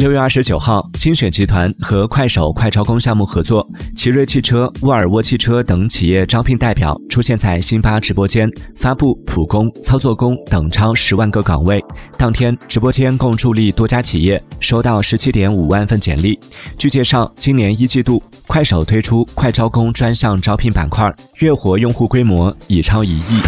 六月二十九号，星选集团和快手快招工项目合作，奇瑞汽车、沃尔沃汽车等企业招聘代表出现在辛巴直播间，发布普工、操作工等超十万个岗位。当天，直播间共助力多家企业，收到十七点五万份简历。据介绍，今年一季度，快手推出快招工专项招聘板块，月活用户规模已超一亿。